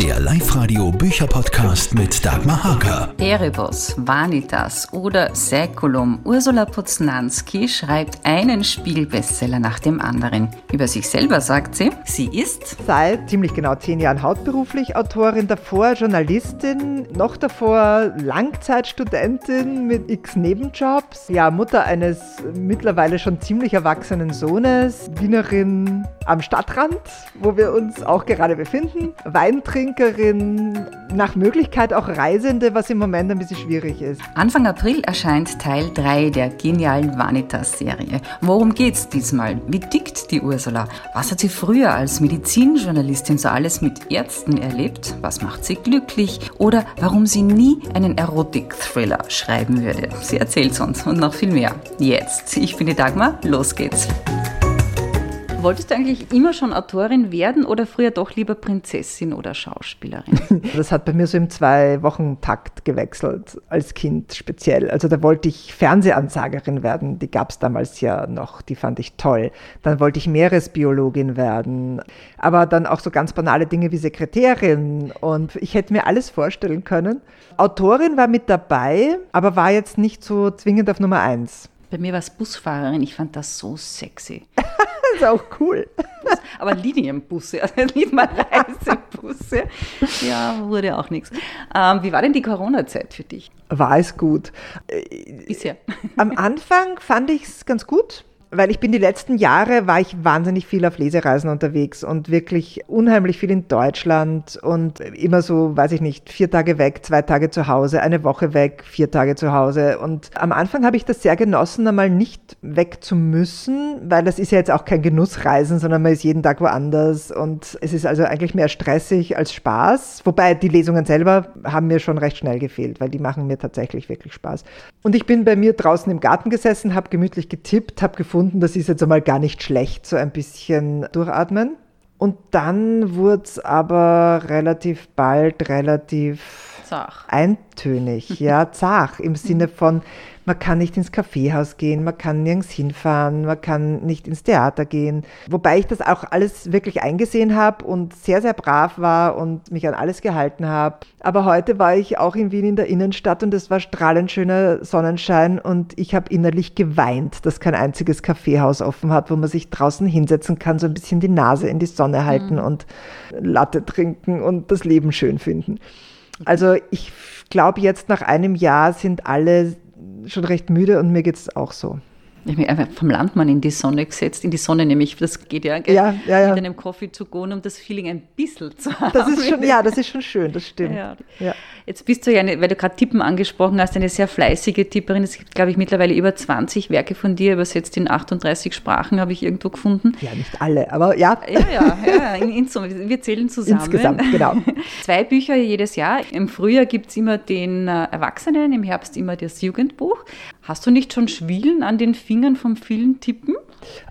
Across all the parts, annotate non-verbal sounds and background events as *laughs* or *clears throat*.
Der Live-Radio Bücherpodcast mit Dagmar Hager. Erebus, Vanitas oder Säkulum. Ursula Poznanski schreibt einen Spielbestseller nach dem anderen. Über sich selber sagt sie, sie ist seit ziemlich genau zehn Jahren hauptberuflich Autorin, davor Journalistin, noch davor Langzeitstudentin mit x Nebenjobs, ja, Mutter eines mittlerweile schon ziemlich erwachsenen Sohnes, Wienerin am Stadtrand, wo wir uns auch gerade befinden, Wein trinken Trinkerin, nach Möglichkeit auch Reisende, was im Moment ein bisschen schwierig ist. Anfang April erscheint Teil 3 der genialen Vanitas-Serie. Worum geht's diesmal? Wie tickt die Ursula? Was hat sie früher als Medizinjournalistin so alles mit Ärzten erlebt? Was macht sie glücklich? Oder warum sie nie einen Erotik-Thriller schreiben würde? Sie erzählt uns und noch viel mehr. Jetzt. Ich bin die Dagmar. Los geht's. Wolltest du eigentlich immer schon Autorin werden oder früher doch lieber Prinzessin oder Schauspielerin? *laughs* Das hat bei mir so im Zwei-Wochen-Takt gewechselt, als Kind speziell. Also da wollte ich Fernsehansagerin werden, die gab es damals ja noch, die fand ich toll. Dann wollte ich Meeresbiologin werden, aber dann auch so ganz banale Dinge wie Sekretärin und ich hätte mir alles vorstellen können. Autorin war mit dabei, aber war jetzt nicht so zwingend auf Nummer eins. Bei mir war es Busfahrerin, ich fand das so sexy. *laughs* ist auch cool. Aber Linienbusse, *laughs* also nicht mal Reisebusse. Ja, wurde auch nichts. Ähm, wie war denn die Corona-Zeit für dich? War es gut. Bisher. Am Anfang fand ich es ganz gut weil ich bin die letzten Jahre, war ich wahnsinnig viel auf Lesereisen unterwegs und wirklich unheimlich viel in Deutschland und immer so, weiß ich nicht, vier Tage weg, zwei Tage zu Hause, eine Woche weg, vier Tage zu Hause. Und am Anfang habe ich das sehr genossen, einmal nicht weg zu müssen, weil das ist ja jetzt auch kein Genussreisen, sondern man ist jeden Tag woanders und es ist also eigentlich mehr stressig als Spaß. Wobei die Lesungen selber haben mir schon recht schnell gefehlt, weil die machen mir tatsächlich wirklich Spaß. Und ich bin bei mir draußen im Garten gesessen, habe gemütlich getippt, habe gefunden, gefunden, das ist jetzt einmal gar nicht schlecht, so ein bisschen durchatmen. Und dann wurde es aber relativ bald relativ zach. eintönig, ja, zach im Sinne von, man kann nicht ins Kaffeehaus gehen, man kann nirgends hinfahren, man kann nicht ins Theater gehen. Wobei ich das auch alles wirklich eingesehen habe und sehr, sehr brav war und mich an alles gehalten habe. Aber heute war ich auch in Wien in der Innenstadt und es war strahlend schöner Sonnenschein und ich habe innerlich geweint, dass kein einziges Kaffeehaus offen hat, wo man sich draußen hinsetzen kann, so ein bisschen die Nase in die Sonne halten mhm. und Latte trinken und das Leben schön finden. Also ich glaube, jetzt nach einem Jahr sind alle schon recht müde und mir geht es auch so. Ich habe mich einfach vom Landmann in die Sonne gesetzt, in die Sonne nämlich, das geht ja, gell? ja, ja, ja. mit einem Coffee zu gehen, um das Feeling ein bisschen zu haben. Das ist schon, ja, das ist schon schön, das stimmt. Ja. ja. Jetzt bist du ja, eine, weil du gerade Tippen angesprochen hast, eine sehr fleißige Tipperin. Es gibt, glaube ich, mittlerweile über 20 Werke von dir, übersetzt in 38 Sprachen, habe ich irgendwo gefunden. Ja, nicht alle, aber ja. Ja, ja, ja in, in Summe. Wir zählen zusammen. Insgesamt, genau. *laughs* Zwei Bücher jedes Jahr. Im Frühjahr gibt es immer den äh, Erwachsenen, im Herbst immer das Jugendbuch. Hast du nicht schon Schwielen an den Fingern vom vielen Tippen?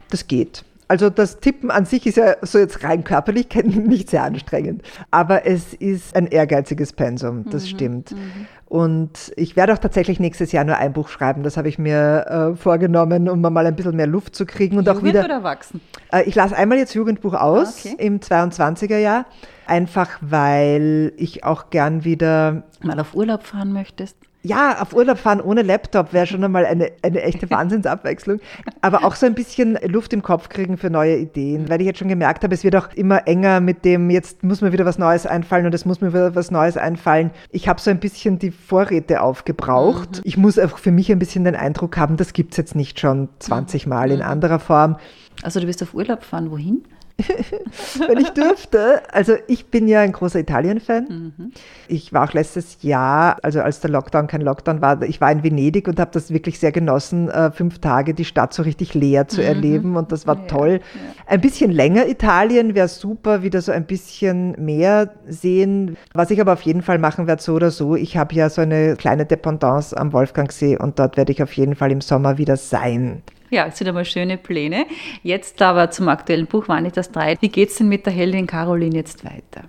Das geht. Also das Tippen an sich ist ja so jetzt rein körperlich *laughs* nicht sehr anstrengend, aber es ist ein ehrgeiziges Pensum, das mhm, stimmt. Mhm. Und ich werde auch tatsächlich nächstes Jahr nur ein Buch schreiben. Das habe ich mir äh, vorgenommen, um mal ein bisschen mehr Luft zu kriegen. Und Jugend auch wieder, oder Erwachsen? Äh, ich lasse einmal jetzt Jugendbuch aus ah, okay. im 22er Jahr, einfach weil ich auch gern wieder mal auf Urlaub fahren möchtest ja, auf Urlaub fahren ohne Laptop wäre schon einmal eine, eine echte *laughs* Wahnsinnsabwechslung. Aber auch so ein bisschen Luft im Kopf kriegen für neue Ideen, weil ich jetzt schon gemerkt habe, es wird auch immer enger mit dem, jetzt muss mir wieder was Neues einfallen und es muss mir wieder was Neues einfallen. Ich habe so ein bisschen die Vorräte aufgebraucht. Mhm. Ich muss einfach für mich ein bisschen den Eindruck haben, das gibt es jetzt nicht schon 20 Mal in mhm. anderer Form. Also du wirst auf Urlaub fahren, wohin? *laughs* wenn ich dürfte. Also ich bin ja ein großer Italien-Fan. Mhm. Ich war auch letztes Jahr, also als der Lockdown kein Lockdown war, ich war in Venedig und habe das wirklich sehr genossen, äh, fünf Tage die Stadt so richtig leer zu mhm. erleben und das war ja, toll. Ja. Ein bisschen länger Italien wäre super, wieder so ein bisschen mehr sehen. Was ich aber auf jeden Fall machen werde, so oder so, ich habe ja so eine kleine Dependance am Wolfgangsee und dort werde ich auf jeden Fall im Sommer wieder sein. Ja, es sind einmal schöne Pläne. Jetzt aber zum aktuellen Buch Vanitas 3. Wie geht es denn mit der Heldin Caroline jetzt weiter?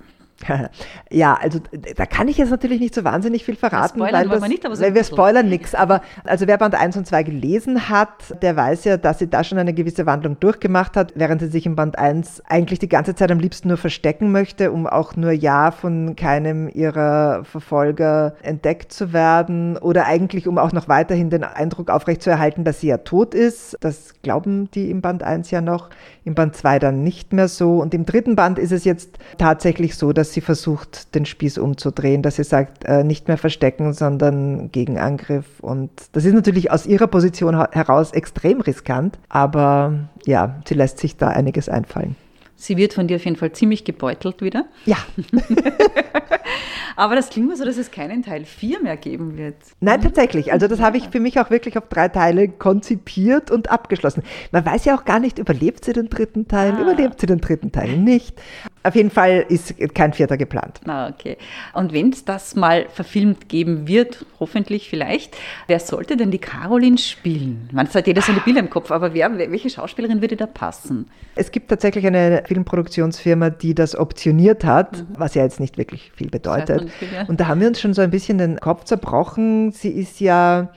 Ja, also da kann ich jetzt natürlich nicht so wahnsinnig viel verraten, ja, weil, das, wir, nicht, so weil wir spoilern nichts. Aber also wer Band 1 und 2 gelesen hat, der weiß ja, dass sie da schon eine gewisse Wandlung durchgemacht hat, während sie sich in Band 1 eigentlich die ganze Zeit am liebsten nur verstecken möchte, um auch nur ja von keinem ihrer Verfolger entdeckt zu werden oder eigentlich um auch noch weiterhin den Eindruck aufrechtzuerhalten, dass sie ja tot ist. Das glauben die im Band 1 ja noch, im Band 2 dann nicht mehr so. Und im dritten Band ist es jetzt tatsächlich so, dass sie versucht, den Spieß umzudrehen, dass sie sagt, äh, nicht mehr verstecken, sondern Gegenangriff. Und das ist natürlich aus ihrer Position heraus extrem riskant, aber ja, sie lässt sich da einiges einfallen. Sie wird von dir auf jeden Fall ziemlich gebeutelt wieder. Ja. *laughs* Aber das klingt mir so, dass es keinen Teil 4 mehr geben wird. Nein, tatsächlich. Also das habe ich für mich auch wirklich auf drei Teile konzipiert und abgeschlossen. Man weiß ja auch gar nicht, überlebt sie den dritten Teil, ah. überlebt sie den dritten Teil nicht. Auf jeden Fall ist kein vierter geplant. Ah, okay. Und wenn es das mal verfilmt geben wird, hoffentlich vielleicht, wer sollte denn die Caroline spielen? Man hat jeder so eine Bilder im Kopf, aber wer, welche Schauspielerin würde da passen? Es gibt tatsächlich eine Filmproduktionsfirma, die das optioniert hat, mhm. was ja jetzt nicht wirklich viel bedeutet. Das heißt viel, ja. Und da haben wir uns schon so ein bisschen den Kopf zerbrochen. Sie ist ja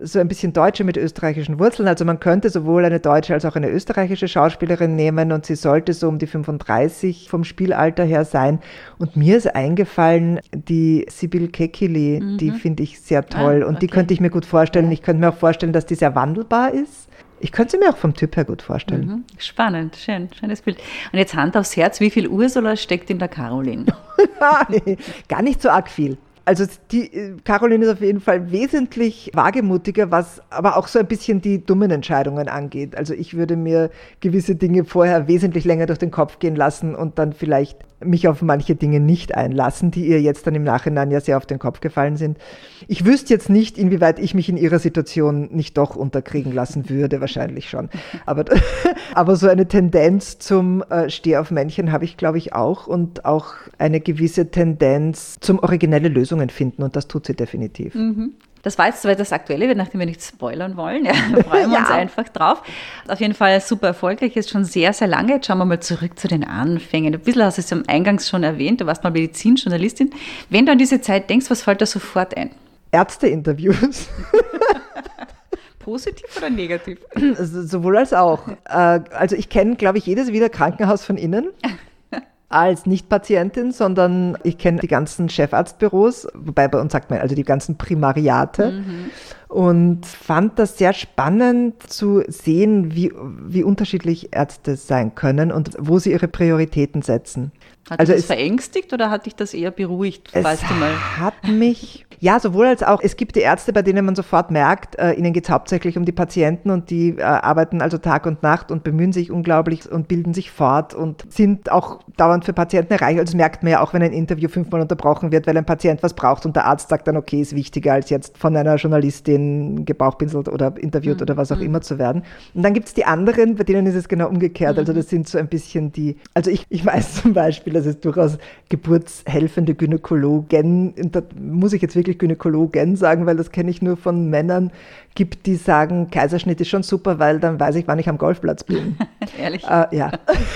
so ein bisschen Deutsche mit österreichischen Wurzeln. Also man könnte sowohl eine deutsche als auch eine österreichische Schauspielerin nehmen und sie sollte so um die 35 vom Spielalter her sein. Und mir ist eingefallen, die Sibyl Kekili, mhm. die finde ich sehr toll ah, und die könnte ich mir gut vorstellen. Ich könnte mir auch vorstellen, dass die sehr wandelbar ist. Ich könnte sie mir auch vom Typ her gut vorstellen. Mhm. Spannend, schön, schönes Bild. Und jetzt Hand aufs Herz, wie viel Ursula steckt in der Caroline? *laughs* Gar nicht so arg viel. Also die äh, Caroline ist auf jeden Fall wesentlich wagemutiger, was aber auch so ein bisschen die dummen Entscheidungen angeht. Also ich würde mir gewisse Dinge vorher wesentlich länger durch den Kopf gehen lassen und dann vielleicht mich auf manche Dinge nicht einlassen, die ihr jetzt dann im Nachhinein ja sehr auf den Kopf gefallen sind. Ich wüsste jetzt nicht, inwieweit ich mich in ihrer Situation nicht doch unterkriegen lassen würde, wahrscheinlich schon. Aber, *laughs* aber so eine Tendenz zum äh, Steh auf Männchen habe ich, glaube ich, auch und auch eine gewisse Tendenz zum originelle Lösungen finden und das tut sie definitiv. Mhm. Das war jetzt soweit das Aktuelle, nachdem wir nicht spoilern wollen. Ja, *laughs* freuen wir ja. uns einfach drauf. Auf jeden Fall super erfolgreich, ist schon sehr, sehr lange. Jetzt schauen wir mal zurück zu den Anfängen. Ein bisschen hast du es am Eingangs schon erwähnt, du warst mal Medizinjournalistin. Wenn du an diese Zeit denkst, was fällt da sofort ein? Ärzteinterviews. *laughs* Positiv oder negativ? Sowohl als auch. Äh, also ich kenne, glaube ich, jedes wieder Krankenhaus von innen *laughs* als Nicht-Patientin, sondern ich kenne die ganzen Chefarztbüros, wobei bei uns sagt man also die ganzen Primariate. Mhm. Und fand das sehr spannend zu sehen, wie, wie unterschiedlich Ärzte sein können und wo sie ihre Prioritäten setzen. Hat also dich das verängstigt oder hat dich das eher beruhigt? Es weißt du mal? hat mich ja, sowohl als auch. Es gibt die Ärzte, bei denen man sofort merkt, äh, ihnen geht es hauptsächlich um die Patienten und die äh, arbeiten also Tag und Nacht und bemühen sich unglaublich und bilden sich fort und sind auch dauernd für Patienten erreichbar. Also das merkt man ja auch, wenn ein Interview fünfmal unterbrochen wird, weil ein Patient was braucht und der Arzt sagt dann, okay, ist wichtiger als jetzt von einer Journalistin gebauchpinselt oder interviewt mhm. oder was auch mhm. immer zu werden. Und dann gibt es die anderen, bei denen ist es genau umgekehrt. Also mhm. das sind so ein bisschen die, also ich, ich weiß zum Beispiel, dass es durchaus geburtshelfende Gynäkologen, da muss ich jetzt wirklich wirklich Gynäkologen sagen, weil das kenne ich nur von Männern, gibt, die sagen, Kaiserschnitt ist schon super, weil dann weiß ich, wann ich am Golfplatz bin. *laughs* Ehrlich? Äh, ja.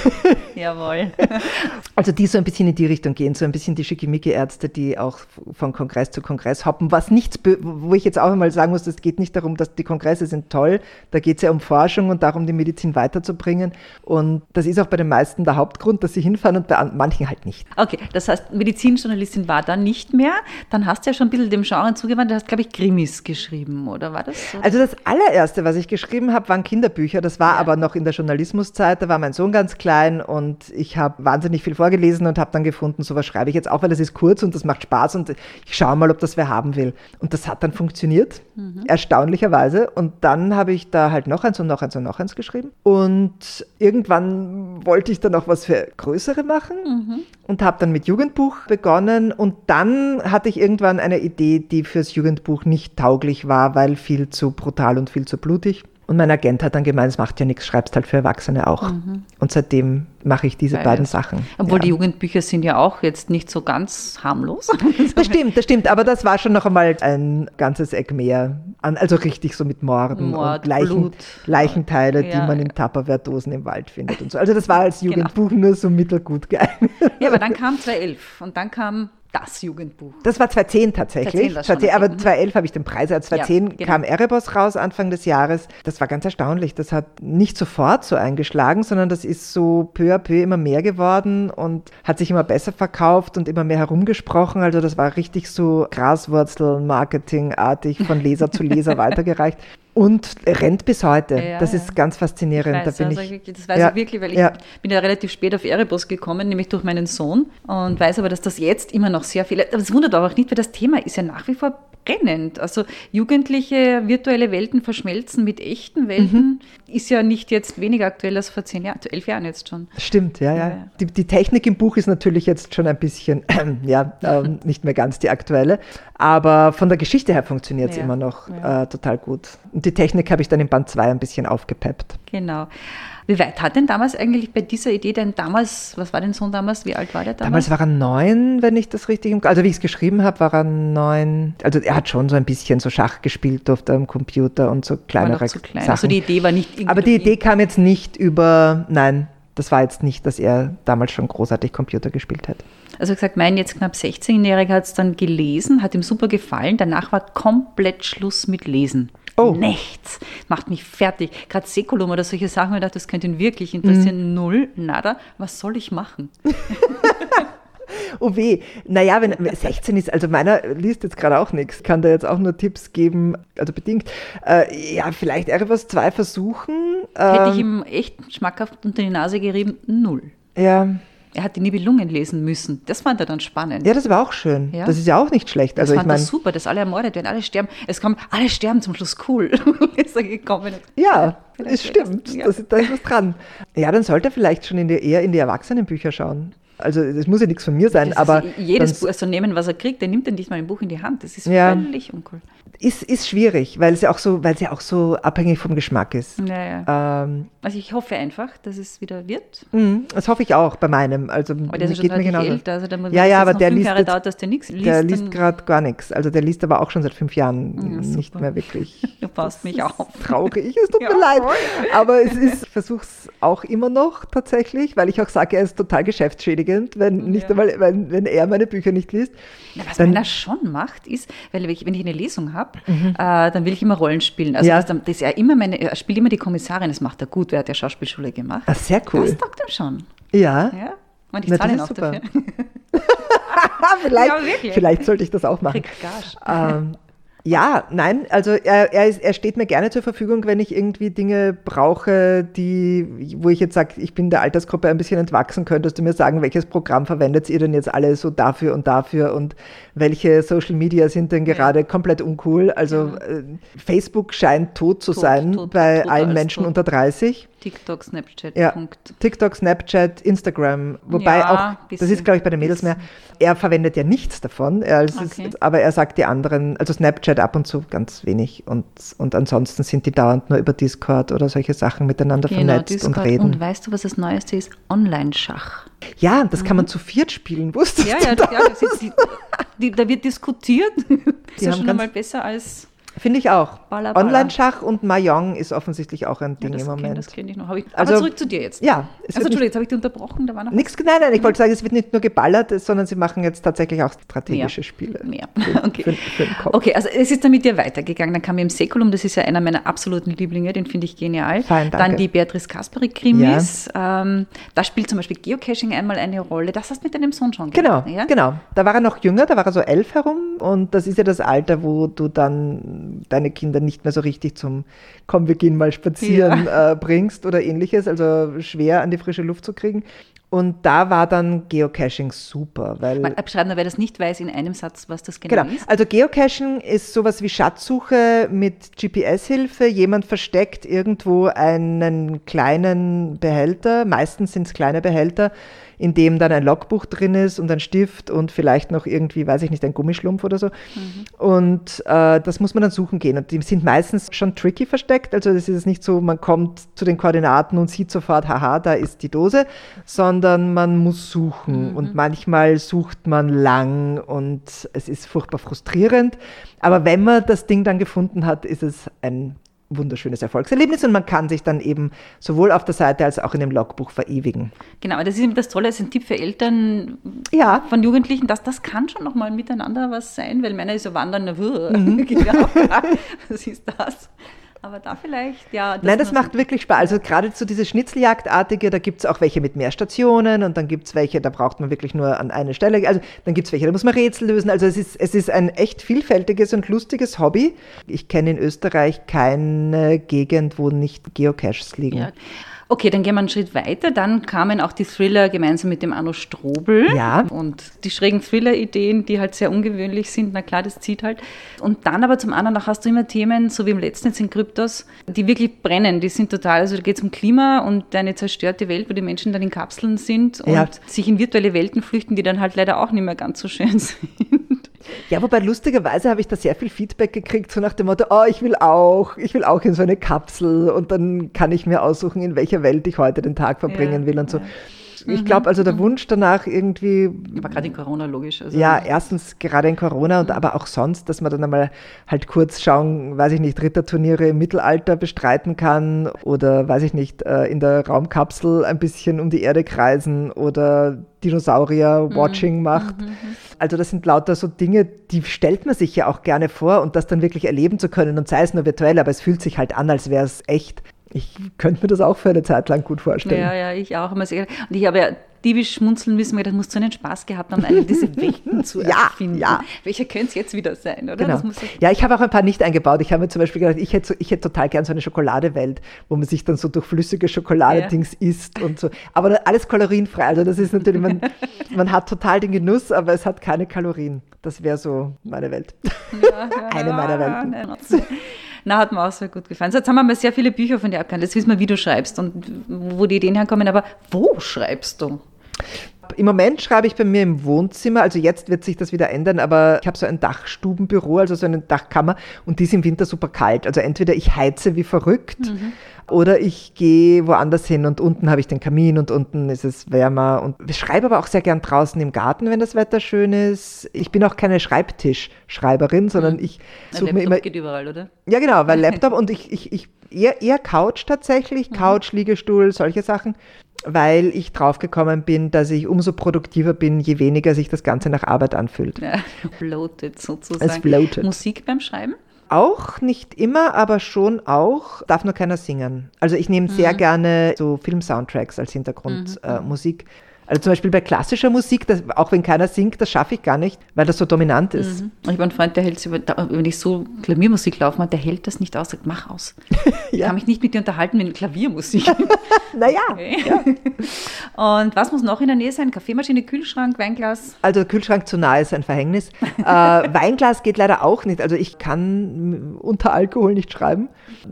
*laughs* Jawohl. *laughs* Also die so ein bisschen in die Richtung gehen, so ein bisschen die Schickimicki-Ärzte, die auch von Kongress zu Kongress hoppen, was nichts, wo ich jetzt auch einmal sagen muss, es geht nicht darum, dass die Kongresse sind toll, da geht es ja um Forschung und darum, die Medizin weiterzubringen und das ist auch bei den meisten der Hauptgrund, dass sie hinfahren und bei manchen halt nicht. Okay, das heißt, Medizinjournalistin war dann nicht mehr, dann hast du ja schon ein bisschen dem Genre zugewandt, du hast, glaube ich, Krimis geschrieben, oder war das? Also das allererste, was ich geschrieben habe, waren Kinderbücher. Das war ja. aber noch in der Journalismuszeit. Da war mein Sohn ganz klein und ich habe wahnsinnig viel vorgelesen und habe dann gefunden, sowas schreibe ich jetzt auch, weil das ist kurz und das macht Spaß und ich schaue mal, ob das wer haben will. Und das hat dann funktioniert, mhm. erstaunlicherweise. Und dann habe ich da halt noch eins und noch eins und noch eins geschrieben. Und irgendwann wollte ich dann auch was für größere machen mhm. und habe dann mit Jugendbuch begonnen. Und dann hatte ich irgendwann eine Idee, die fürs Jugendbuch nicht tauglich war, weil viel zu brutal und viel zu blutig. Und mein Agent hat dann gemeint, es macht ja nichts, schreibst halt für Erwachsene auch. Und seitdem mache ich diese Geil. beiden Sachen. Obwohl ja. die Jugendbücher sind ja auch jetzt nicht so ganz harmlos. *laughs* Das stimmt, das stimmt, aber das war schon noch einmal ein ganzes Eck mehr. An, also richtig so mit Morden Mord, und Leichen, Blut. Leichenteile, die Ja. man in Tupperware-Dosen im Wald findet und so. Also das war als Genau. Jugendbuch nur so mittelgut geeignet. ja, aber dann kam 2011 und dann kam das Jugendbuch. Das war 2010 tatsächlich. 2010 war's schon, 2010, aber okay. Mhm. 2011 habe ich den Preis. Also 2010 Ja, genau. kam Erebos raus, Anfang des Jahres. Das war ganz erstaunlich. Das hat nicht sofort so eingeschlagen, sondern das ist so peu à peu immer mehr geworden und hat sich immer besser verkauft und immer mehr herumgesprochen. Also das war richtig so Graswurzel-Marketing-artig von Leser zu Leser *laughs* weitergereicht. Und rennt bis heute. Ja, das ist ganz faszinierend. Ich weiß, da bin also ich, das weiß Ja, ich wirklich, weil ich ja. bin ja relativ spät auf Erebos gekommen, nämlich durch meinen Sohn und weiß aber, dass das jetzt immer noch sehr viele, das wundert aber auch nicht, weil das Thema ist ja nach wie vor brennend. Also jugendliche virtuelle Welten verschmelzen mit echten Welten Mhm. ist ja nicht jetzt weniger aktuell als vor zehn Jahren, elf Jahren jetzt schon. Stimmt, ja, ja. Ja. Die, die Technik im Buch ist natürlich jetzt schon ein bisschen, *clears throat* ja, ähm, *laughs* nicht mehr ganz die aktuelle. Aber von der Geschichte her funktioniert es Ja, immer noch ja. äh, total gut. Und die Technik habe ich dann in Band 2 ein bisschen aufgepeppt. Genau. Wie weit hat denn damals eigentlich bei dieser Idee denn damals, was war denn Sohn damals, wie alt war der damals? Damals war er neun, wenn ich das richtig im, also wie ich es geschrieben habe, war er neun. Also er hat schon so ein bisschen so Schach gespielt durfte am Computer und so kleinere zu klein. Sachen. Also die Idee war nicht irgendwie Aber die. Idee kam jetzt nicht über, nein, das war jetzt nicht, dass er damals schon großartig Computer gespielt hat. Also gesagt, mein jetzt knapp 16-Jähriger hat es dann gelesen, hat ihm super gefallen. Danach war komplett Schluss mit Lesen. Oh. Nichts. Macht mich fertig. Gerade Säkulum oder solche Sachen, ich dachte, das könnte ihn wirklich interessieren. Mhm. Null, nada. Was soll ich machen? *laughs* Oh weh, naja, wenn 16 ist, also meiner liest jetzt gerade auch nichts, kann da jetzt auch nur Tipps geben, also bedingt. Äh, ja, vielleicht Erebos 2 versuchen. Hätte Ähm, ich ihm echt schmackhaft unter die Nase gerieben? Null. ja. Er hat die Nibelungen lesen müssen. Das fand er dann spannend. ja, das war auch schön. Ja. Das ist ja auch nicht schlecht. das Also ich fand er meine, super, dass alle ermordet werden, alle sterben. Es kommt, alle sterben zum Schluss, cool. *laughs* ist er gekommen. ja, es das- stimmt, ja. das, da ist was dran. Ja, dann sollte er vielleicht schon in die, eher in die Erwachsenenbücher schauen. Also das muss ja nichts von mir sein, Das aber jedes Buch, also nehmen, was er kriegt, der nimmt dann nicht mal ein Buch in die Hand. Das ist Ja. völlig uncool. ist, ist schwierig, weil es ja auch so, weil es ja auch so abhängig vom Geschmack ist. Ja, ja. Ähm, Also ich hoffe einfach, dass es wieder wird. mh, das hoffe ich auch bei meinem. Also Aber der ist geht schon genauso. älter. Also Ja, ja, es aber der liest Jahre dauert, dass der nichts liest. Der liest gerade gar nichts. Also der liest aber auch schon seit fünf Jahren Ja, nicht mehr wirklich. *laughs* Du passt mich auf. Traurig, es tut mir leid. Aber es ist, ich versuche es auch immer noch tatsächlich, weil ich auch sage, er ist total geschäftsschädigend, wenn nicht Ja. einmal, wenn, wenn er meine Bücher nicht liest. Na, was Dann- meiner schon macht, ist, weil wenn ich, wenn ich eine Lesung habe, äh, dann will ich immer Rollen spielen. Also Ja. das, das ist ja immer meine, er spielt immer die Kommissarin, das macht er gut, wer hat ja Schauspielschule gemacht. Ah, sehr cool. Das taugt ihm schon. Ja, Ja? Und ich Na, zahle ihn auch super. dafür. *laughs* Vielleicht, Ja, vielleicht sollte ich das auch machen. Ähm, ja, nein, also er, er, ist, er steht mir gerne zur Verfügung, wenn ich irgendwie Dinge brauche, die, wo ich jetzt sage, ich bin der Altersgruppe ein bisschen entwachsen, könntest du mir sagen, welches Programm verwendet ihr denn jetzt alle so dafür und dafür und welche Social Media sind denn gerade komplett uncool? Also äh, Facebook scheint tot zu Tot, sein tot, bei allen Menschen unter 30. TikTok, Snapchat, Ja, Punkt. TikTok, Snapchat, Instagram, wobei Ja, auch, das bisschen, ist glaube ich bei den Mädels mehr, er verwendet ja nichts davon, er, es Okay. ist, aber er sagt die anderen, also Snapchat ab und zu ganz wenig und, und ansonsten sind die dauernd nur über Discord oder solche Sachen miteinander vernetzt Discord. und reden. Und weißt du, was das Neueste ist? Online-Schach. ja, das kann man zu viert spielen, wusstest Ja, du ja, das? ja das ist, die, die, da wird diskutiert. Das ist ja haben schon ganz- einmal besser als Finde ich auch. Online-Schach und Mahjong ist offensichtlich auch ein Ja, Ding das im kenn- Moment. Das kenne ich noch. Ich, Also- aber zurück zu dir jetzt. Ja, Also Entschuldigung, jetzt habe ich dich unterbrochen. Da war noch Nichts, nein, nein, ich wollte sagen, es wird nicht nur geballert, sondern sie machen jetzt tatsächlich auch strategische Mehr. Spiele. mehr. Für, *laughs* Okay. für, für. Okay, also es ist dann mit dir weitergegangen. Dann kam eben Säkulum, das ist ja einer meiner absoluten Lieblinge, den finde ich genial. Fein, danke. Dann die Beatrice Kasperi-Krimis. Ähm, da spielt zum Beispiel Geocaching einmal eine Rolle. Das hast du mit deinem Sohn schon Genau, gemacht, ja? genau. Da war er noch jünger, da war er so elf herum und das ist ja das Alter, wo du dann deine Kinder nicht mehr so richtig zum Komm, wir gehen mal spazieren äh, bringst oder ähnliches, also schwer an die frische Luft zu kriegen. Und da war dann Geocaching super, weil Mal beschreiben, wer das nicht weiß, in einem Satz, was das genau, Genau. ist. Also Geocaching ist sowas wie Schatzsuche mit GPS-Hilfe. Jemand versteckt irgendwo einen kleinen Behälter, meistens sind es kleine Behälter, in dem dann ein Logbuch drin ist und ein Stift und vielleicht noch irgendwie, weiß ich nicht, ein Gummischlumpf oder so. Mhm. Und äh, das muss man dann suchen gehen. Und die sind meistens schon tricky versteckt. Also das ist nicht so, man kommt zu den Koordinaten und sieht sofort, haha, da ist die Dose, sondern man muss suchen. Mhm. Und manchmal sucht man lang und es ist furchtbar frustrierend. Aber wenn man das Ding dann gefunden hat, ist es ein wunderschönes Erfolgserlebnis und man kann sich dann eben sowohl auf der Seite als auch in dem Logbuch verewigen. Genau, das ist eben das Tolle, das ist ein Tipp für Eltern ja. von Jugendlichen, dass das kann schon nochmal miteinander was sein, weil Männer ist so wandern, mhm. *laughs* was ist das? Aber da vielleicht, ja. Das Nein, das macht wirklich Spaß. Also gerade so diese Schnitzeljagdartige, da gibt es auch welche mit mehr Stationen und dann gibt es welche, da braucht man wirklich nur an eine Stelle. Also dann gibt es welche, da muss man Rätsel lösen. Also es ist, es ist ein echt vielfältiges und lustiges Hobby. Ich kenne in Österreich keine Gegend, wo nicht Geocaches liegen. Ja. Okay, dann gehen wir einen Schritt weiter. Dann kamen auch die Thriller gemeinsam mit dem Arno Strobel. Ja. Und die schrägen Thriller-Ideen, die halt sehr ungewöhnlich sind. Na klar, das zieht halt. Und dann aber zum anderen, auch hast du immer Themen, so wie im letzten jetzt in Kryptos, die wirklich brennen. Die sind total, also da geht es um Klima und eine zerstörte Welt, wo die Menschen dann in Kapseln sind und ja. sich in virtuelle Welten flüchten, die dann halt leider auch nicht mehr ganz so schön *laughs* sind. Ja, wobei lustigerweise habe ich da sehr viel Feedback gekriegt, so nach dem Motto, oh, ich will auch, ich will auch in so eine Kapsel und dann kann ich mir aussuchen, in welcher Welt ich heute den Tag verbringen ja, will und so. Ja. Ich glaube, also der mhm. Wunsch danach irgendwie. Aber gerade in Corona logisch. Also ja, erstens gerade in Corona und mhm. aber auch sonst, dass man dann einmal halt kurz schauen, weiß ich nicht, Ritterturniere im Mittelalter bestreiten kann oder weiß ich nicht, äh, in der Raumkapsel ein bisschen um die Erde kreisen oder Dinosaurier-Watching mhm. macht. Mhm. Also das sind lauter so Dinge, die stellt man sich ja auch gerne vor und das dann wirklich erleben zu können und sei es nur virtuell, aber es fühlt sich halt an, als wäre es echt. Ich könnte mir das auch für eine Zeit lang gut vorstellen. Ja, ja, ich auch. Und ich habe ja diebisch schmunzeln müssen, weil das muss so einen Spaß gehabt haben, eine, diese Welten zu *laughs* erfinden. Ja, ja. Welcher könnte es jetzt wieder sein, oder? Genau. ja, ich habe auch ein paar nicht eingebaut. Ich habe mir zum Beispiel gedacht, ich hätte, ich hätte total gern so eine Schokoladewelt, wo man sich dann so durch flüssige Schokoladedings ja. isst und so. Aber alles kalorienfrei. Also das ist natürlich, man, *laughs* man hat total den Genuss, aber es hat keine Kalorien. Das wäre so meine Welt. Ja, *laughs* eine meiner Welten. Na, hat mir auch sehr gut gefallen. So, jetzt haben wir mal sehr viele Bücher von dir erkannt. Jetzt wissen wir, wie du schreibst und wo die Ideen herkommen. Aber wo schreibst du? Im Moment schreibe ich bei mir im Wohnzimmer, also jetzt wird sich das wieder ändern, aber ich habe so ein Dachstubenbüro, also so eine Dachkammer und die ist im Winter super kalt. Also entweder ich heize wie verrückt mhm. Oder ich gehe woanders hin und unten habe ich den Kamin und unten ist es wärmer und ich schreibe aber auch sehr gern draußen im Garten, wenn das Wetter schön ist. Ich bin auch keine Schreibtischschreiberin, sondern mhm. ich suche mir immer... geht überall, oder? Ja genau, weil *laughs* Laptop und ich, ich, ich eher, eher Couch tatsächlich, mhm. Couch, Liegestuhl, solche Sachen weil ich draufgekommen bin, dass ich umso produktiver bin, je weniger sich das Ganze nach Arbeit anfühlt. Ja, *laughs* bloated sozusagen. Es bloated. Musik beim Schreiben? Auch nicht immer, aber schon auch. Darf nur keiner singen. Also ich nehme mhm. sehr gerne so Film-Soundtracks als Hintergrundmusik. Mhm. Äh, also zum Beispiel bei klassischer Musik, das, auch wenn keiner singt, das schaffe ich gar nicht, weil das so dominant ist. Mhm. Ich habe einen Freund, der hält wenn ich so Klaviermusik laufe, der hält das nicht aus, sagt, mach aus. *laughs* Ich kann mich nicht mit dir unterhalten mit Klaviermusik. *laughs* naja. Okay. Ja. *laughs* Und was muss noch in der Nähe sein? Kaffeemaschine, Kühlschrank, Weinglas? Also Kühlschrank zu nah ist ein Verhängnis. äh, Weinglas geht leider auch nicht. Also ich kann unter Alkohol nicht schreiben.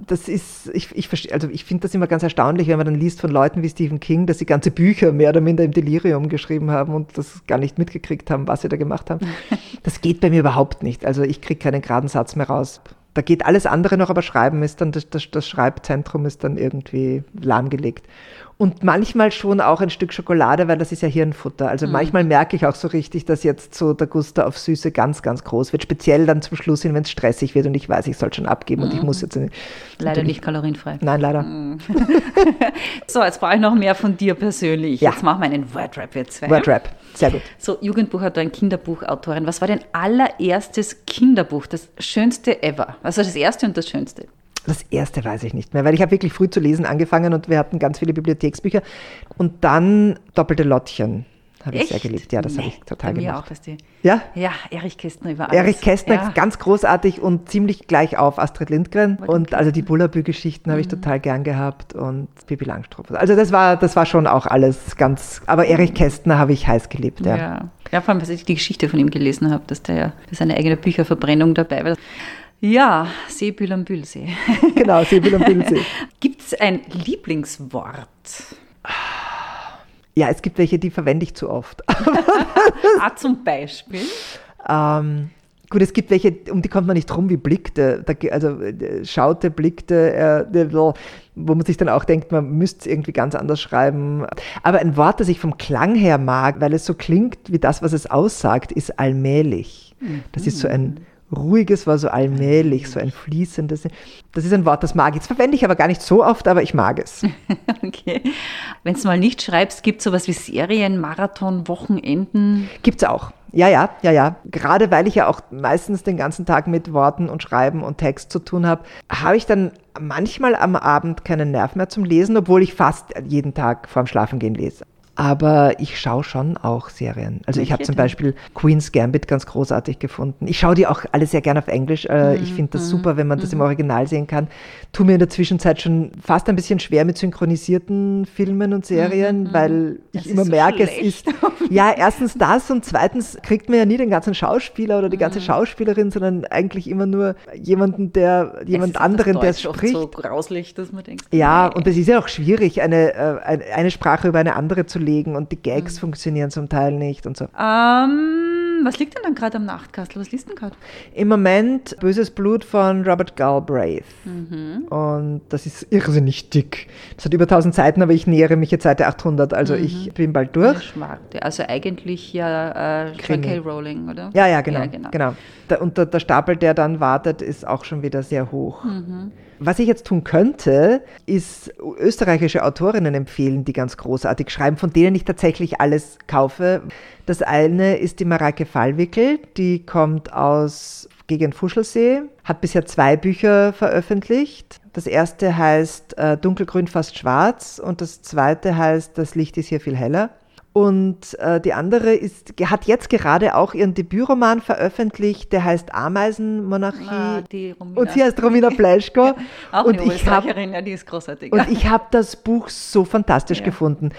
Das ist, ich, ich, also ich finde das immer ganz erstaunlich, wenn man dann liest von Leuten wie Stephen King, dass sie ganze Bücher mehr oder minder im Delirium Delirium geschrieben haben und das gar nicht mitgekriegt haben, was sie da gemacht haben. *laughs* Das geht bei mir überhaupt nicht. Also ich kriege keinen geraden Satz mehr raus. Da geht alles andere noch, aber Schreiben ist dann, das, das, das Schreibzentrum ist dann irgendwie lahmgelegt. Und manchmal schon auch ein Stück Schokolade, weil das ist ja Hirnfutter. Also mhm. manchmal merke ich auch so richtig, dass jetzt so der Guster auf Süße ganz, ganz groß wird. Speziell dann zum Schluss hin, wenn es stressig wird und ich weiß, ich soll schon abgeben mhm. und ich muss mhm. jetzt. Leider nicht kalorienfrei. Nein, leider. Mhm. *laughs* so, jetzt brauche ich noch mehr von dir persönlich. Ja. Jetzt machen wir einen Wordrap jetzt. Wordrap, sehr gut. So, Jugendbuchautorin, Kinderbuchautorin. Was war dein allererstes Kinderbuch, das schönste ever? Also das erste und das schönste? Das erste weiß ich nicht mehr, weil ich habe wirklich früh zu lesen angefangen und wir hatten ganz viele Bibliotheksbücher. Und dann Doppelte Lottchen habe ich sehr geliebt. Ja, das nee, habe ich total bei gemacht. Mir auch, dass die, ja? Ja, Erich Kästner über alles. Erich Kästner, ja. ganz großartig und ziemlich gleich auf Astrid Lindgren. Und also die Bullabü-Geschichten mhm. habe ich mhm. total gern gehabt und Bibi Langstrumpf. Also das war, das war schon auch alles ganz, aber Erich Kästner habe ich heiß geliebt, ja. ja. Ja, vor allem, als ich die Geschichte von ihm gelesen habe, dass der ja für seine eigene Bücherverbrennung dabei war. Ja, Seebühl am Bühlsee. *laughs* Genau, Seebühl am Bühlsee. Gibt es ein Lieblingswort? Ja, es gibt welche, die verwende ich zu oft. *laughs* ah, zum Beispiel? Ähm, gut, es gibt welche, um die kommt man nicht drum, wie blickte. Also äh, schaute, blickte, äh, wo man sich dann auch denkt, man müsste es irgendwie ganz anders schreiben. Aber ein Wort, das ich vom Klang her mag, weil es so klingt wie das, was es aussagt, ist allmählich. Das ist so ein ruhiges war so allmählich, so ein fließendes. Das ist ein Wort, das mag ich. Das verwende ich aber gar nicht so oft, aber ich mag es. *laughs* okay. Wenn du mal nicht schreibst, gibt es sowas wie Serien, Marathon, Wochenenden? Gibt es auch. Ja, ja, ja, ja. Gerade weil ich ja auch meistens den ganzen Tag mit Worten und Schreiben und Text zu tun habe, habe ich dann manchmal am Abend keinen Nerv mehr zum Lesen, obwohl ich fast jeden Tag vorm Schlafengehen lese aber ich schaue schon auch Serien. Also ich habe zum Beispiel Queen's Gambit ganz großartig gefunden. Ich schaue die auch alle sehr gerne auf Englisch. Äh, mhm. Ich finde das mhm. super, wenn man das im mhm. Original sehen kann. Tu mir in der Zwischenzeit schon fast ein bisschen schwer mit synchronisierten Filmen und Serien, mhm. weil das ich immer so merke, schlecht. es ist ja erstens das und zweitens kriegt man ja nie den ganzen Schauspieler oder die ganze Schauspielerin, sondern eigentlich immer nur jemanden, der jemand anderen, der es spricht. so grauslich, dass man denkt. Ja, nee. und es ist ja auch schwierig, eine, äh, eine Sprache über eine andere zu legen und die Gags mhm. funktionieren zum Teil nicht und so. Ähm, was liegt denn dann gerade am Nachtkastel? Was liest du denn gerade? Im Moment Böses Blut von Robert Galbraith. Mhm. Und das ist irrsinnig dick. Das hat über 1000 Seiten, aber ich nähere mich jetzt Seite 800, also mhm. ich bin bald durch. Also eigentlich ja äh, J.K. Rowling, oder? Ja, ja, genau. Ja, genau. genau. Der, und der, der, Stapel, der dann wartet, ist auch schon wieder sehr hoch. Mhm. Was ich jetzt tun könnte, ist österreichische Autorinnen empfehlen, die ganz großartig schreiben, von denen ich tatsächlich alles kaufe. Das eine ist die Mareike Fallwickel, die kommt aus Gegend Fuschelsee, hat bisher zwei Bücher veröffentlicht. Das erste heißt äh, Dunkelgrün fast schwarz und das zweite heißt Das Licht ist hier viel heller. Und äh, die andere ist, hat jetzt gerade auch ihren Debütroman veröffentlicht, der heißt Ameisenmonarchie. Ah, und sie heißt Romina Fleischko. *laughs* ja, auch und eine ich hab, ja, die ist großartig. Und ich habe das Buch so fantastisch ja, gefunden.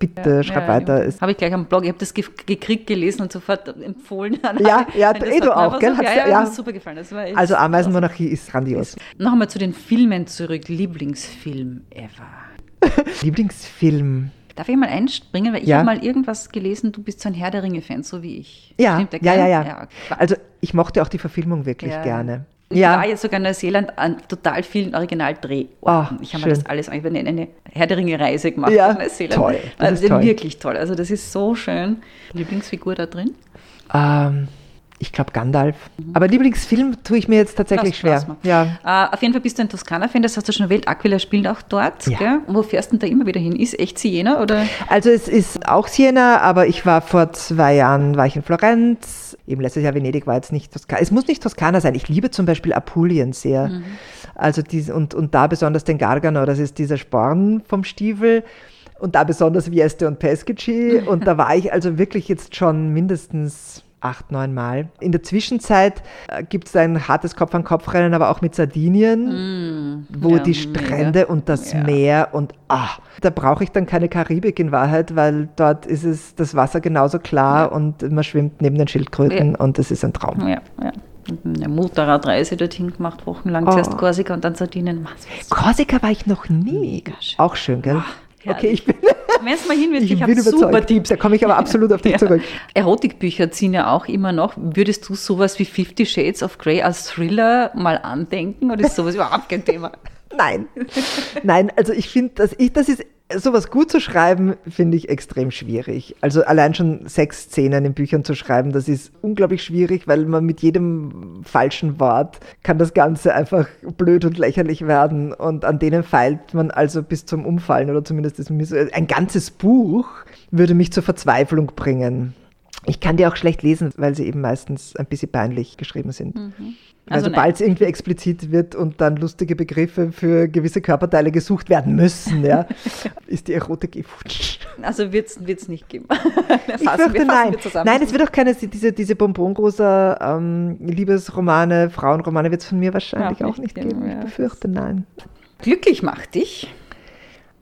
Bitte, schreib weiter. Habe ich gleich am Blog, ich habe das gekriegt, gelesen und sofort empfohlen. *laughs* ja, ja, eh du auch, gell? So, ja, ja, ja. super gefallen. also Ameisenmonarchie ist grandios. Noch einmal zu den Filmen zurück. Lieblingsfilm ever. *laughs* Lieblingsfilm. Darf ich mal einspringen? Weil ich ja. habe mal irgendwas gelesen, du bist so ein Herr der Ringe-Fan, so wie ich. Ja, ja, ja, ja, ja. Also ich mochte auch die Verfilmung wirklich ja. gerne. Ich ja. war jetzt sogar in Neuseeland an total vielen Originaldreh. Oh, ich habe mir das alles eine, eine Herr der Ringe-Reise gemacht ja, in Neuseeland. Toll. Das also toll. wirklich toll. Also das ist so schön. Lieblingsfigur da drin? Ähm, ich glaube Gandalf. Mhm. Aber Lieblingsfilm tue ich mir jetzt tatsächlich lass, schwer. Lass ja. Uh, auf jeden Fall bist du ein Toskana-Fan, das hast du schon erwähnt. Aquila spielt auch dort. Ja. Wo fährst du denn da immer wieder hin? Ist echt Siena? Oder? Also es ist auch Siena, aber ich war vor zwei Jahren war ich in Florenz. Eben letztes Jahr Venedig war jetzt nicht Toskana. Es muss nicht Toskana sein. Ich liebe zum Beispiel Apulien sehr. Mhm. Also dies, und, und da besonders den Gargano, das ist dieser Sporn vom Stiefel und da besonders Vieste und Pescici. und da war ich also wirklich jetzt schon mindestens acht, neun Mal. In der Zwischenzeit äh, gibt es ein hartes Kopf-an-Kopf-Rennen, aber auch mit Sardinien, mm, wo ja, die Strände mega. und das ja. Meer und ah, da brauche ich dann keine Karibik in Wahrheit, weil dort ist es das Wasser genauso klar ja. und man schwimmt neben den Schildkröten und es ist ein Traum. Ja, ja eine Motorradreise dorthin gemacht, wochenlang. Oh. Zuerst Korsika und dann Sardinien. Korsika war ich noch nie. Schön. Auch schön, gell? Ach, okay, ich bin. Wenn es mal hin wird, ich, ich habe super Tipps. Da komme ich aber absolut auf dich ja. zurück. Erotikbücher ziehen ja auch immer noch. Würdest du sowas wie Fifty Shades of Grey als Thriller mal andenken oder ist sowas überhaupt kein Thema? Nein. Nein, also ich finde, dass ich, das ist sowas gut zu schreiben, finde ich extrem schwierig. Also allein schon sechs Szenen in Büchern zu schreiben, das ist unglaublich schwierig, weil man mit jedem falschen Wort kann das Ganze einfach blöd und lächerlich werden und an denen feilt man also bis zum Umfallen oder zumindest ein ganzes Buch würde mich zur Verzweiflung bringen. Ich kann die auch schlecht lesen, weil sie eben meistens ein bisschen peinlich geschrieben sind. Mhm. Also sobald es irgendwie explizit wird und dann lustige Begriffe für gewisse Körperteile gesucht werden müssen, ja, *laughs* ist die Erotik gefutscht. Also wird es nicht geben. ich *laughs* fürchte, nein. Nein, es wird auch keine, diese, diese bonbongroßer ähm, Liebesromane, Frauenromane wird es von mir wahrscheinlich ja, auch nicht geben. geben. Ich befürchte, nein. Glücklich macht dich?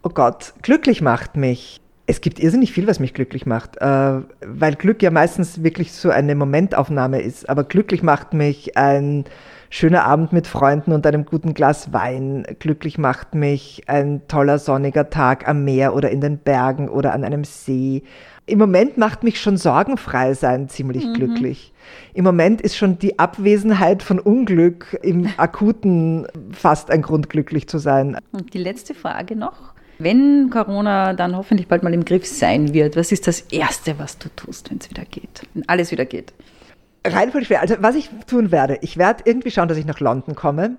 Oh Gott, glücklich macht mich es gibt irrsinnig viel, was mich glücklich macht, äh, weil Glück ja meistens wirklich so eine Momentaufnahme ist. Aber glücklich macht mich ein schöner Abend mit Freunden und einem guten Glas Wein. Glücklich macht mich ein toller sonniger Tag am Meer oder in den Bergen oder an einem See. Im Moment macht mich schon sorgenfrei sein ziemlich mhm. glücklich. Im Moment ist schon die Abwesenheit von Unglück im akuten fast ein Grund, glücklich zu sein. Und die letzte Frage noch. Wenn Corona dann hoffentlich bald mal im Griff sein wird, was ist das Erste, was du tust, wenn es wieder geht? Wenn alles wieder geht? Rein voll schwer. Also was ich tun werde, ich werde irgendwie schauen, dass ich nach London komme.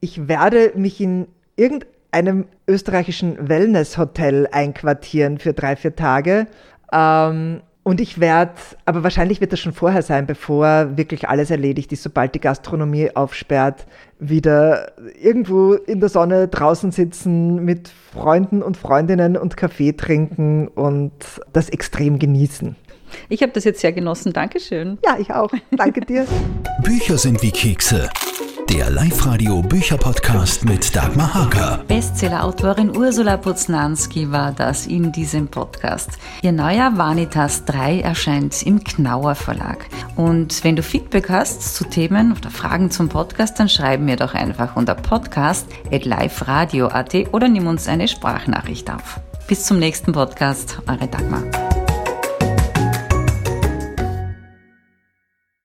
Ich werde mich in irgendeinem österreichischen Wellness-Hotel einquartieren für drei, vier Tage. Ähm, und ich werde, aber wahrscheinlich wird das schon vorher sein, bevor wirklich alles erledigt ist, sobald die Gastronomie aufsperrt, wieder irgendwo in der Sonne draußen sitzen mit Freunden und Freundinnen und Kaffee trinken und das extrem genießen. Ich habe das jetzt sehr genossen. Dankeschön. Ja, ich auch. Danke dir. Bücher sind wie Kekse. Der Live-Radio Bücherpodcast mit Dagmar Hager. Bestsellerautorin Ursula Poznanski war das in diesem Podcast. Ihr neuer Vanitas 3 erscheint im Knauer Verlag. Und wenn du Feedback hast zu Themen oder Fragen zum Podcast, dann schreib mir doch einfach unter podcast.liveradio.at oder nimm uns eine Sprachnachricht auf. Bis zum nächsten Podcast, eure Dagmar.